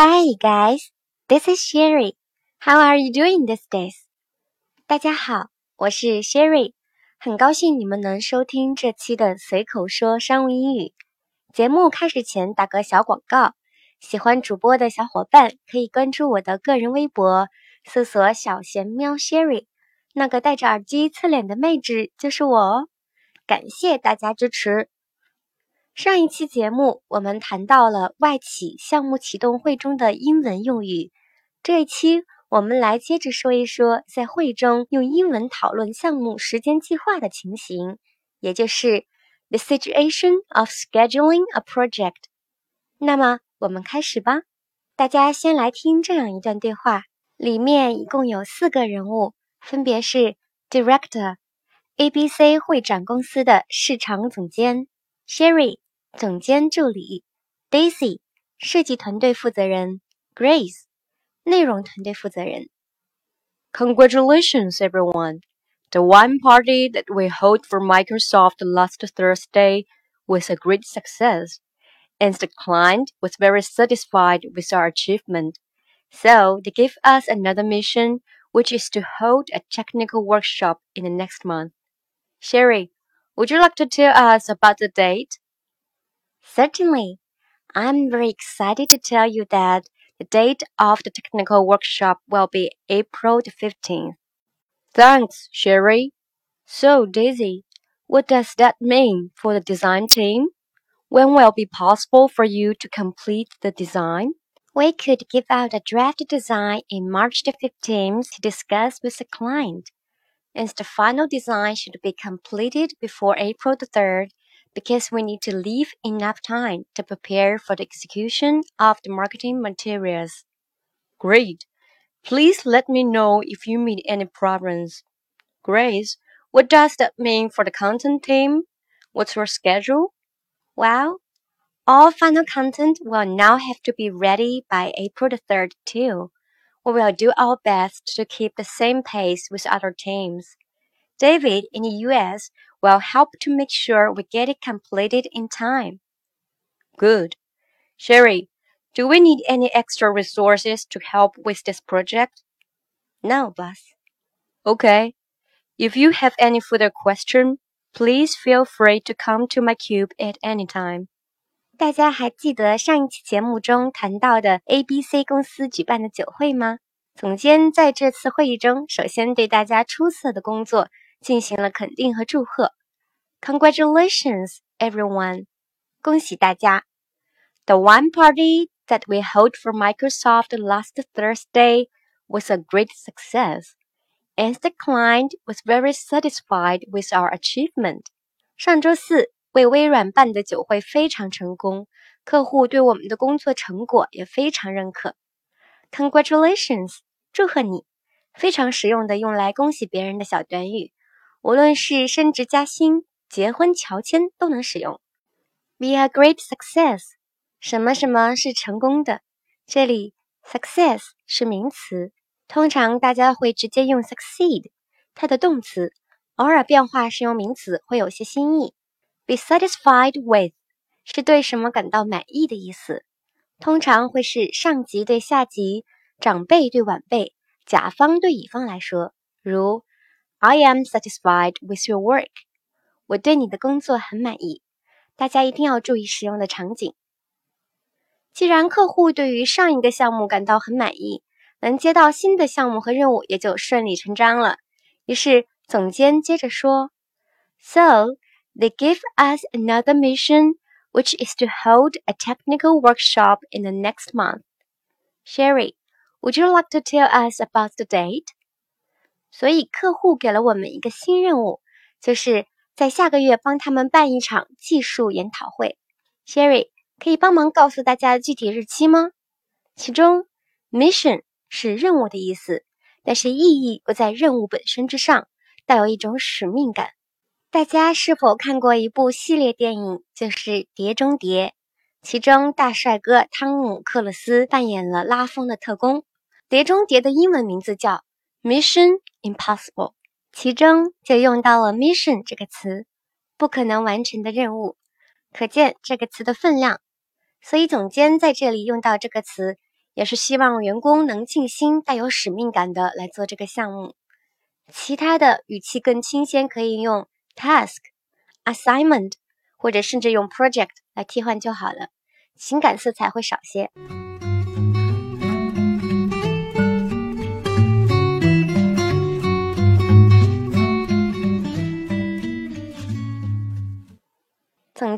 Hi guys, this is Sherry. How are you doing these days? 大家好，我是 Sherry，很高兴你们能收听这期的随口说商务英语。节目开始前打个小广告，喜欢主播的小伙伴可以关注我的个人微博，搜索“小贤喵 Sherry”，那个戴着耳机侧脸的妹纸就是我哦。感谢大家支持。上一期节目我们谈到了外企项目启动会中的英文用语，这一期我们来接着说一说在会中用英文讨论项目时间计划的情形，也就是 the situation of scheduling a project。那么我们开始吧。大家先来听这样一段对话，里面一共有四个人物，分别是 Director，ABC 会展公司的市场总监 Sherry。总监助理 Daisy，设计团队负责人 Grace，内容团队负责人。Congratulations, everyone! The wine party that we held for Microsoft last Thursday was a great success, and the client was very satisfied with our achievement. So they gave us another mission, which is to hold a technical workshop in the next month. Sherry, would you like to tell us about the date? Certainly. I'm very excited to tell you that the date of the technical workshop will be April the 15th. Thanks, Sherry. So, Daisy, what does that mean for the design team? When will it be possible for you to complete the design? We could give out a draft design in March the 15th to discuss with the client. And the final design should be completed before April the 3rd because we need to leave enough time to prepare for the execution of the marketing materials. Great. Please let me know if you meet any problems. Grace, what does that mean for the content team? What's your schedule? Well, all final content will now have to be ready by April the 3rd too. We will do our best to keep the same pace with other teams. David in the US will help to make sure we get it completed in time. Good. Sherry, do we need any extra resources to help with this project? No, boss. Okay. If you have any further question, please feel free to come to my cube at any time. 大家还记得上一期节目中谈到的 ABC 公司举办的酒会吗？总监在这次会议中，首先对大家出色的工作 进行了肯定和祝贺。Congratulations, everyone！恭喜大家！The wine party that we held for Microsoft last Thursday was a great success, and the client was very satisfied with our achievement. 上周四为微软办的酒会非常成功，客户对我们的工作成果也非常认可。Congratulations！祝贺你！非常实用的用来恭喜别人的小短语。 无论是升职加薪、结婚乔迁都能使用。Be a great success，什么什么是成功的？这里 success 是名词，通常大家会直接用 succeed，它的动词，偶尔变化是用名词，会有些新意。Be satisfied with 是对什么感到满意的意思，通常会是上级对下级、长辈对晚辈、甲方对乙方来说，如。I am satisfied with your work。我对你的工作很满意。大家一定要注意使用的场景。既然客户对于上一个项目感到很满意，能接到新的项目和任务也就顺理成章了。于是总监接着说：“So they give us another mission, which is to hold a technical workshop in the next month. Sherry, would you like to tell us about the date?” 所以客户给了我们一个新任务，就是在下个月帮他们办一场技术研讨会。Sherry 可以帮忙告诉大家具体日期吗？其中 mission 是任务的意思，但是意义不在任务本身之上，带有一种使命感。大家是否看过一部系列电影，就是《碟中谍》？其中大帅哥汤姆克鲁斯扮演了拉风的特工。《碟中谍》的英文名字叫 Mission。Impossible，其中就用到了 mission 这个词，不可能完成的任务，可见这个词的分量。所以总监在这里用到这个词，也是希望员工能尽心、带有使命感的来做这个项目。其他的语气更清鲜，可以用 task、assignment，或者甚至用 project 来替换就好了，情感色彩会少些。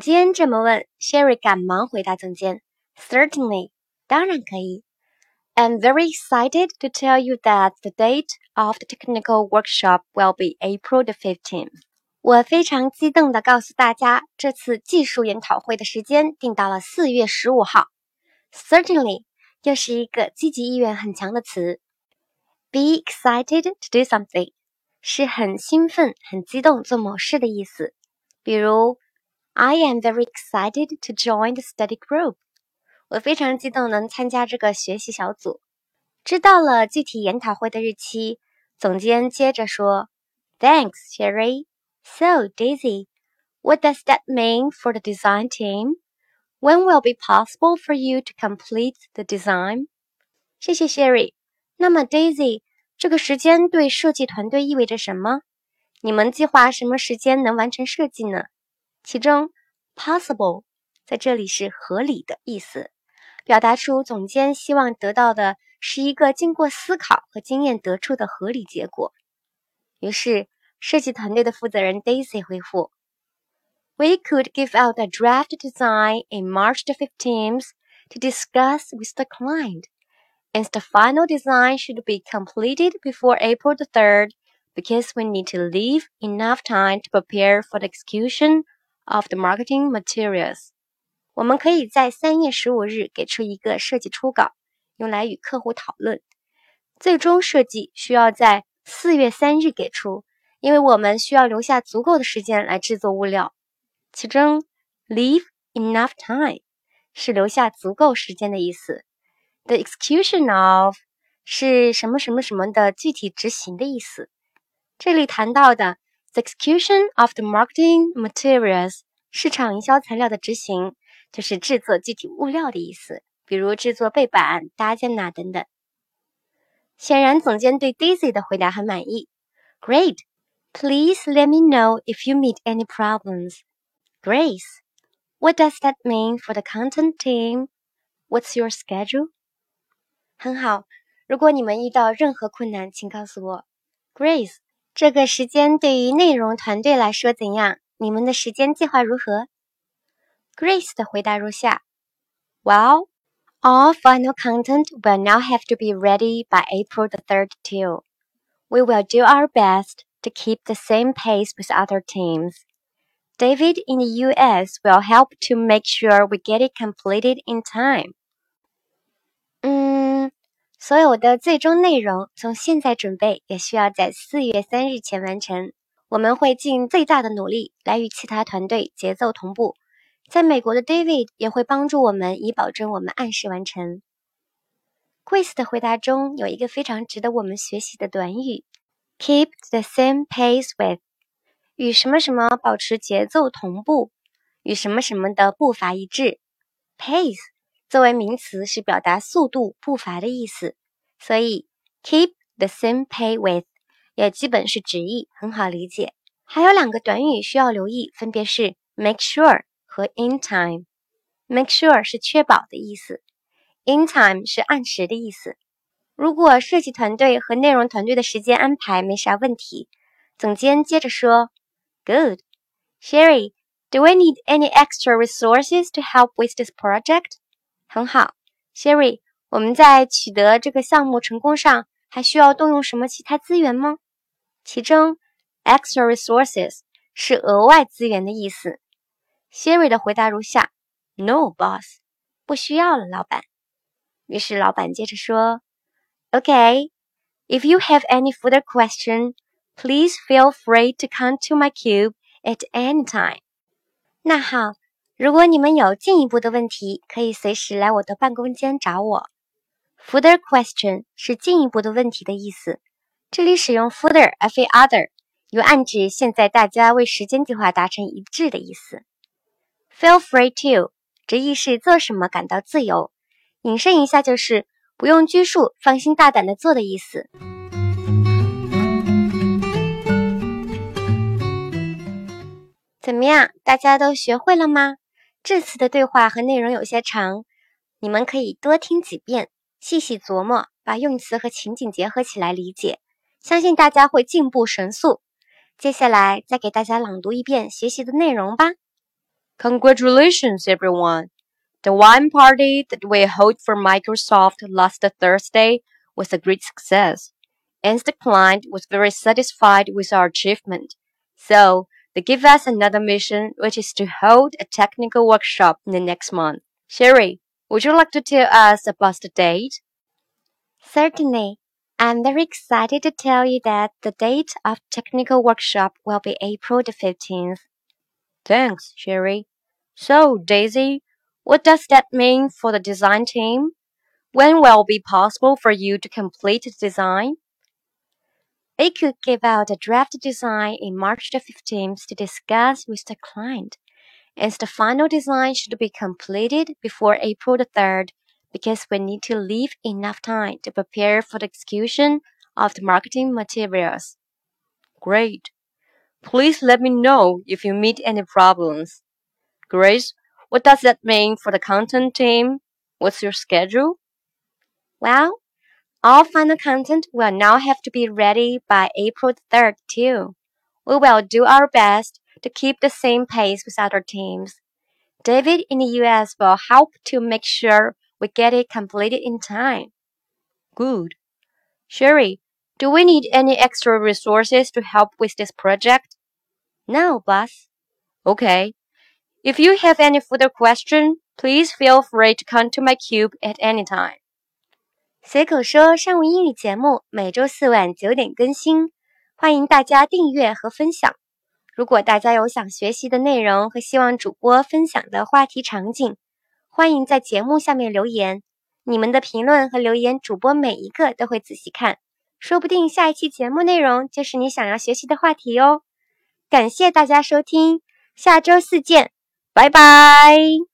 总监这么问，Sherry 赶忙回答总监：“Certainly，当然可以。I'm very excited to tell you that the date of the technical workshop will be April the fifteenth。我非常激动地告诉大家，这次技术研讨会的时间定到了四月十五号。Certainly 又是一个积极意愿很强的词。Be excited to do something 是很兴奋、很激动做某事的意思，比如。 I am very excited to join the study group. 我非常激动能参加这个学习小组。知道了具体研讨会的日期，总监接着说：“Thanks, Sherry. So, Daisy, what does that mean for the design team? When will be possible for you to complete the design?” 谢谢 Sherry。那么 Daisy，这个时间对设计团队意味着什么？你们计划什么时间能完成设计呢？ 其中，possible 在这里是合理的意思，表达出总监希望得到的是一个经过思考和经验得出的合理结果。于是，设计团队的负责人 Daisy 回复：“We could give out a draft design in March the fifteenth to discuss with the client, and the final design should be completed before April the third, because we need to leave enough time to prepare for the execution.” Of the marketing materials，我们可以在三月十五日给出一个设计初稿，用来与客户讨论。最终设计需要在四月三日给出，因为我们需要留下足够的时间来制作物料。其中，leave enough time 是留下足够时间的意思。The execution of 是什么什么什么的具体执行的意思。这里谈到的。The execution of the marketing materials，市场营销材料的执行，就是制作具体物料的意思，比如制作背板、搭建呐等等。显然，总监对 Daisy 的回答很满意。Great, please let me know if you meet any problems. Grace, what does that mean for the content team? What's your schedule? 很好，如果你们遇到任何困难，请告诉我。Grace。 这个时间对于内容团队来说怎样？你们的时间计划如何？Grace 的回答如下：Well, all final content will now have to be ready by April the third too. We will do our best to keep the same pace with other teams. David in the US will help to make sure we get it completed in time. 所有的最终内容从现在准备，也需要在四月三日前完成。我们会尽最大的努力来与其他团队节奏同步。在美国的 David 也会帮助我们，以保证我们按时完成。Grace 的回答中有一个非常值得我们学习的短语：keep the same pace with，与什么什么保持节奏同步，与什么什么的步伐一致。Pace。作为名词是表达速度、步伐的意思，所以 keep the same pace with 也基本是直译，很好理解。还有两个短语需要留意，分别是 make sure 和 in time。make sure 是确保的意思，in time 是按时的意思。如果设计团队和内容团队的时间安排没啥问题，总监接着说：Good, Sherry, do we need any extra resources to help with this project? 很好，Sherry，我们在取得这个项目成功上还需要动用什么其他资源吗？其中，extra resources 是额外资源的意思。Sherry 的回答如下：No, boss，不需要了，老板。于是老板接着说：Okay，if you have any further question, please feel free to come to my cube at any time。那好。如果你们有进一步的问题，可以随时来我的办公间找我。Further question 是进一步的问题的意思，这里使用 further f a other，有暗指现在大家为时间计划达成一致的意思。Feel free to 直译是做什么感到自由，引申一下就是不用拘束，放心大胆的做的意思。怎么样，大家都学会了吗？这次的对话和内容有些长，你们可以多听几遍，细细琢磨，把用词和情景结合起来理解，相信大家会进步神速。接下来再给大家朗读一遍学习的内容吧。Congratulations, everyone! The wine party that we held for Microsoft last Thursday was a great success, and the client was very satisfied with our achievement. So, they give us another mission, which is to hold a technical workshop in the next month. Sherry, would you like to tell us about the date? Certainly. I'm very excited to tell you that the date of technical workshop will be April the 15th. Thanks, Sherry. So, Daisy, what does that mean for the design team? When will it be possible for you to complete the design? We could give out a draft design in March the 15th to discuss with the client, and the final design should be completed before April the 3rd because we need to leave enough time to prepare for the execution of the marketing materials. Great. Please let me know if you meet any problems. Grace, what does that mean for the content team? What's your schedule? Well, all final content will now have to be ready by April 3rd, too. We will do our best to keep the same pace with other teams. David in the US will help to make sure we get it completed in time. Good. Sherry, do we need any extra resources to help with this project? No, boss. Okay. If you have any further question, please feel free to come to my cube at any time. 随口说商务英语节目每周四晚九点更新，欢迎大家订阅和分享。如果大家有想学习的内容和希望主播分享的话题场景，欢迎在节目下面留言。你们的评论和留言，主播每一个都会仔细看，说不定下一期节目内容就是你想要学习的话题哦。感谢大家收听，下周四见，拜拜。